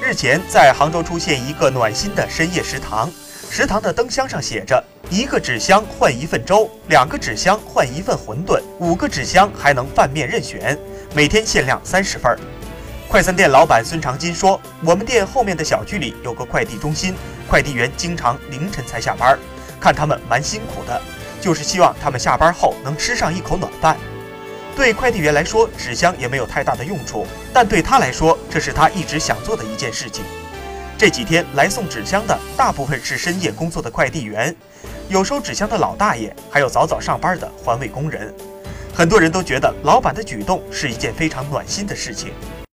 日前，在杭州出现一个暖心的深夜食堂，食堂的灯箱上写着：一个纸箱换一份粥，两个纸箱换一份馄饨，五个纸箱还能饭面任选，每天限量三十份。快餐店老板孙长金说：“我们店后面的小区里有个快递中心，快递员经常凌晨才下班，看他们蛮辛苦的，就是希望他们下班后能吃上一口暖饭。”对快递员来说，纸箱也没有太大的用处，但对他来说，这是他一直想做的一件事情。这几天来送纸箱的大部分是深夜工作的快递员，有收纸箱的老大爷，还有早早上班的环卫工人。很多人都觉得老板的举动是一件非常暖心的事情。